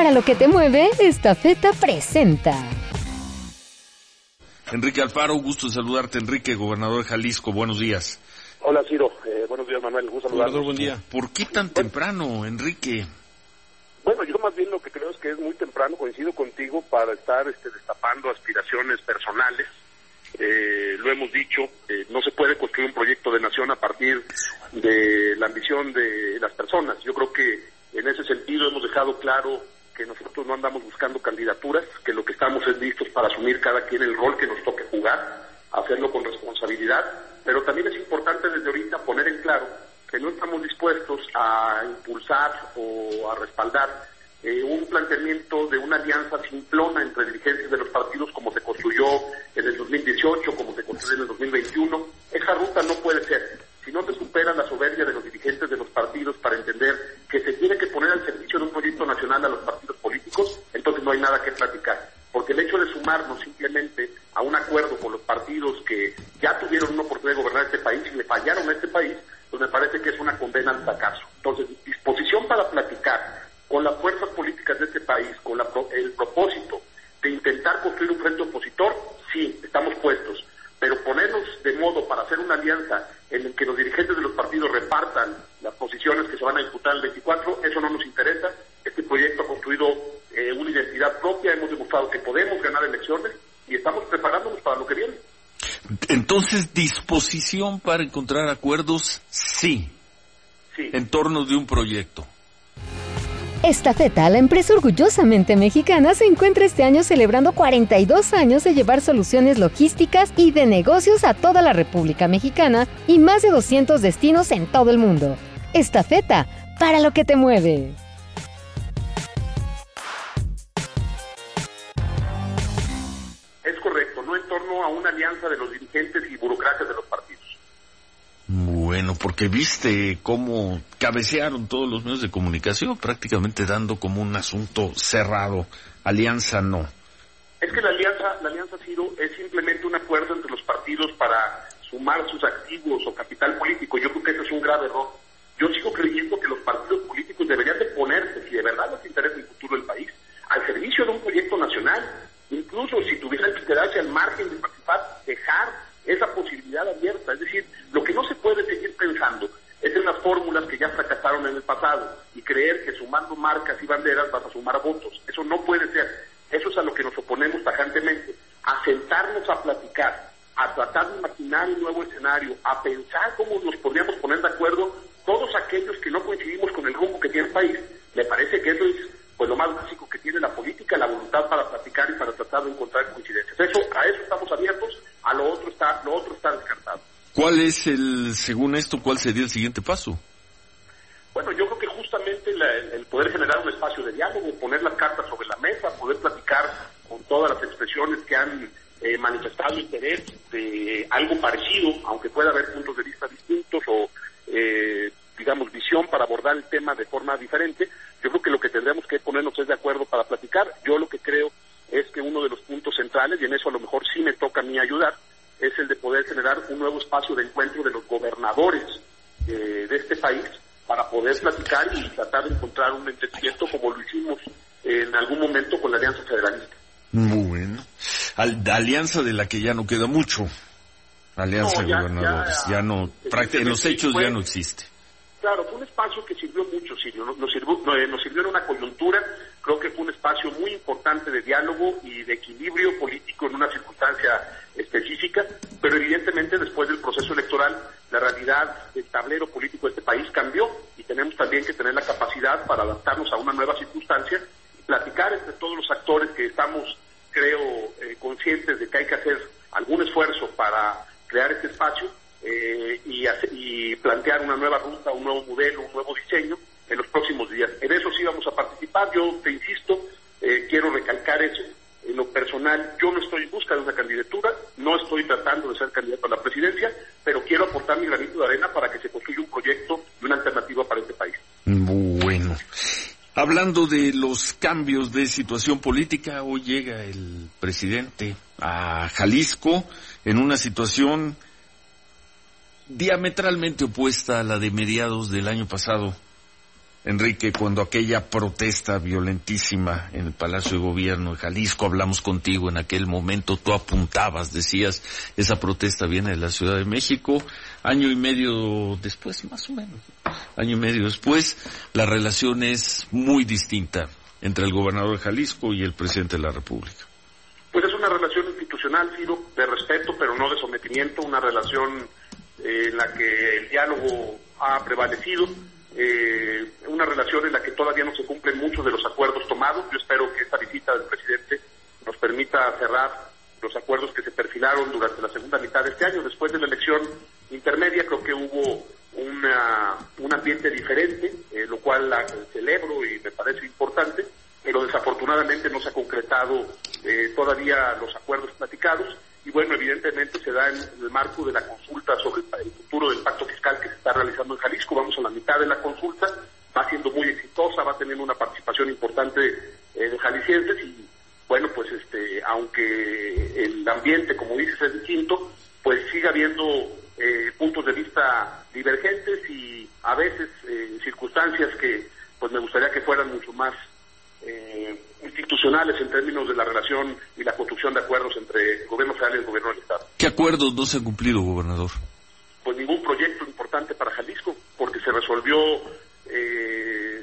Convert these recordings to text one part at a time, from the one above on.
Para lo que te mueve, esta feta presenta. Enrique Alfaro, gusto de saludarte. Enrique, gobernador de Jalisco, buenos días. Hola, Ciro. Eh, buenos días, Manuel. Gusto saludarte. buen día. ¿Por qué tan temprano, Enrique? Bueno, yo más bien lo que creo es que es muy temprano, coincido contigo, para estar este, destapando aspiraciones personales. Eh, lo hemos dicho, eh, no se puede construir un proyecto de nación a partir de la ambición de las personas. Yo creo que en ese sentido hemos dejado claro que nosotros no andamos buscando candidaturas, que lo que estamos es listos para asumir cada quien el rol que nos toque jugar, hacerlo con responsabilidad, pero también es importante desde ahorita poner en claro que no estamos dispuestos a impulsar o a respaldar eh, un planteamiento de una alianza simplona entre dirigentes de los partidos como se construyó en el 2018, como se construyó en el 2021. Esa ruta no puede ser. Si no se supera la soberbia de los dirigentes de los partidos para entender que se tiene que poner al servicio de un proyecto nacional a los partidos políticos, entonces no hay nada que platicar. Porque el hecho de sumarnos simplemente a un acuerdo con los partidos que ya tuvieron una oportunidad de gobernar este país y le fallaron a este país, pues me parece que es una condena al fracaso. Entonces, disposición para platicar con las fuerzas políticas de este país, con el propósito de intentar construir un frente opositor, sí, estamos puestos. Pero ponernos de modo para hacer una alianza en el que los dirigentes de los partidos repartan las posiciones que se van a disputar el 24, eso no nos interesa. Este proyecto ha construido eh, una identidad propia, hemos demostrado que podemos ganar elecciones y estamos preparándonos para lo que viene. Entonces, disposición para encontrar acuerdos, sí, sí. en torno de un proyecto. Esta feta, la empresa orgullosamente mexicana, se encuentra este año celebrando 42 años de llevar soluciones logísticas y de negocios a toda la República Mexicana y más de 200 destinos en todo el mundo. Esta feta, para lo que te mueve. No a una alianza de los dirigentes y burocracias de los partidos. Bueno, porque viste cómo cabecearon todos los medios de comunicación, prácticamente dando como un asunto cerrado. Alianza no. Es que la alianza, la alianza Ciro, es simplemente un acuerdo entre los partidos para sumar sus activos o capital político. Yo creo que eso es un grave error. Yo sigo creyendo que los partidos políticos deberían de ponerse, si de verdad les interesa el futuro del país, al servicio de un proyecto nacional. Incluso si tuvieran que quedarse al margen de participar, dejar esa posibilidad abierta. Es decir, lo que no se puede seguir pensando es en las fórmulas que ya pasado y creer que sumando marcas y banderas vas a sumar votos. Eso no puede ser. Eso es a lo que nos oponemos tajantemente. A sentarnos a platicar, a tratar de imaginar un nuevo escenario, a pensar cómo nos podríamos poner de acuerdo todos aquellos que no coincidimos con el rumbo que tiene el país. Me parece que eso es pues lo más básico que tiene la política, la voluntad para platicar y para tratar de encontrar coincidencias. Eso, a eso estamos abiertos, a lo otro está, lo otro está descartado. ¿Cuál es el, según esto, cuál sería el siguiente paso? El poder generar un espacio de diálogo, poner las cartas sobre la mesa, poder platicar con todas las expresiones que han eh, manifestado interés de algo parecido, aunque pueda haber puntos de vista distintos o, eh, digamos, visión para abordar el tema de forma diferente, yo creo que lo que tendremos que ponernos es de acuerdo para platicar. Yo lo que creo es que uno de los puntos centrales, y en eso a lo mejor sí me toca a mí ayudar, es el de poder generar un nuevo espacio de encuentro de los gobernadores eh, de este país para poder platicar y tratar de encontrar un entendimiento como lo hicimos en algún momento con la Alianza Federalista. Bueno, Al, alianza de la que ya no queda mucho. Alianza No, ya- de gobernadores, ya, ya- no, en los hechos fue- ya no existe. Claro, fue un espacio que sirvió mucho, Silvio. Nos, nos sirvió, eh, nos sirvió en una coyuntura. Creo que fue un espacio muy importante de diálogo y de equilibrio político en una circunstancia específica, pero evidentemente después del proceso electoral, la realidad del tablero político de este país cambió y tenemos también que tener la capacidad para adaptarnos a una nueva circunstancia y platicar entre todos los actores que estamos, creo, eh, conscientes de que hay que hacer algún esfuerzo para crear este espacio eh, y, y plantear una nueva ruta, un nuevo modelo, un nuevo diseño en los próximos días. En eso sí vamos a participar. Yo te insisto, hablando de los cambios de situación política, hoy llega el presidente a Jalisco en una situación diametralmente opuesta a la de mediados del año pasado. Enrique, cuando aquella protesta violentísima en el Palacio de Gobierno de Jalisco, hablamos contigo en aquel momento, tú apuntabas, decías, esa protesta viene de la Ciudad de México, año y medio después, más o menos, año y medio después, la relación es muy distinta entre el gobernador de Jalisco y el presidente de la República. Pues es una relación institucional, Ciro, de respeto, pero no de sometimiento, una relación eh, en la que el diálogo ha prevalecido eh, una relación en la que todavía no se cumplen muchos de los acuerdos tomados. Yo espero que esta visita del presidente nos permita cerrar los acuerdos que se perfilaron durante la segunda mitad de este año. Después de la elección intermedia creo que hubo una, un ambiente diferente, eh, lo cual la, celebro y me parece importante, pero desafortunadamente no se ha concretado eh, todavía los acuerdos platicados y bueno, evidentemente se da en el marco de la consulta sobre el futuro del pacto fiscal que se está realizando en Jalisco. Vamos a la mitad de la consulta, va siendo muy exitosa, va teniendo una participación importante eh, de jaliscienses y bueno, pues este, aunque el ambiente, como dices, es distinto, pues sigue habiendo eh, puntos de vista divergentes y a veces eh, circunstancias que pues me gustaría que fueran mucho más institucionales en términos de la relación y la construcción de acuerdos entre el gobierno federal y el gobierno del Estado. ¿Qué acuerdos no se han cumplido, gobernador? Pues ningún proyecto importante para Jalisco, porque se resolvió, eh,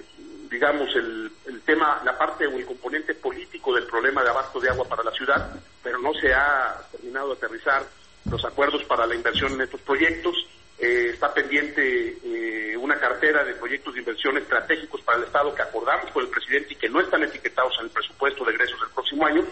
digamos, el, el tema, la parte o el componente político del problema de abasto de agua para la ciudad, pero no se ha terminado de aterrizar los acuerdos para la inversión en estos proyectos eh, está pendiente eh, una cartera de proyectos de inversión estratégicos para el Estado que acordamos con el presidente y que no están etiquetados en el presupuesto de egresos del próximo año.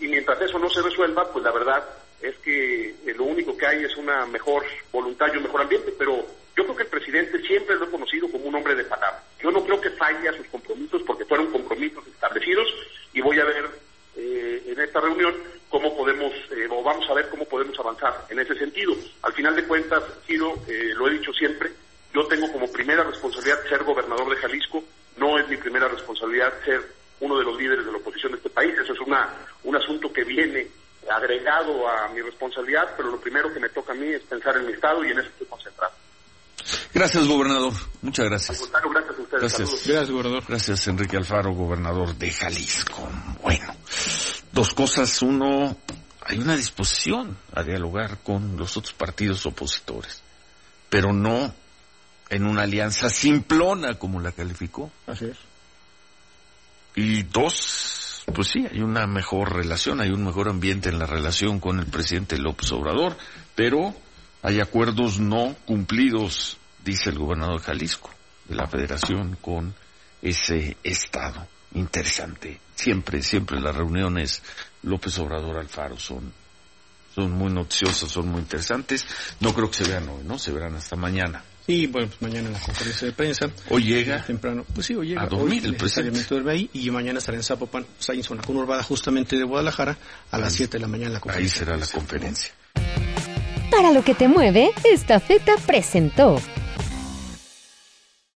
Y mientras eso no se resuelva, pues la verdad es que eh, lo único que hay es una mejor voluntad y un mejor ambiente. Pero yo creo que el presidente siempre lo he conocido como un hombre de palabra. Yo no creo que falle a sus compromisos porque fueron compromisos establecidos y voy a ver en esta reunión cómo podemos, eh, o vamos a ver cómo podemos avanzar en ese sentido. Al final de cuentas, Giro, eh, lo he dicho siempre, yo tengo como primera responsabilidad ser gobernador de Jalisco, no es mi primera responsabilidad ser uno de los líderes de la oposición de este país, eso es una, un asunto que viene agregado a mi responsabilidad, pero lo primero que me toca a mí es pensar en mi Estado y en eso estoy concentrado. Gracias, gobernador. Muchas gracias. gracias a ustedes. Gracias. Gracias, gobernador. Gracias, Enrique Alfaro, gobernador de Jalisco. Bueno, dos cosas. Uno, hay una disposición a dialogar con los otros partidos opositores, pero no en una alianza simplona como la calificó. Así es. Y dos, pues sí, hay una mejor relación, hay un mejor ambiente en la relación con el presidente López Obrador, pero hay acuerdos no cumplidos, dice el gobernador de Jalisco, de la federación con ese estado. Interesante. Siempre, siempre las reuniones López Obrador Alfaro son, son muy noticiosas, son muy interesantes. No creo que se vean hoy, ¿no? Se verán hasta mañana. Sí, bueno, pues mañana en la conferencia de prensa. Hoy llega. Temprano. Pues sí, hoy llega. A dormir el presidente. duerme ahí y mañana estará en Zapopan, o sea, en zona conurbada justamente de Guadalajara, a las 7 de la mañana la conferencia. Ahí será la conferencia. Para lo que te mueve, esta feta presentó.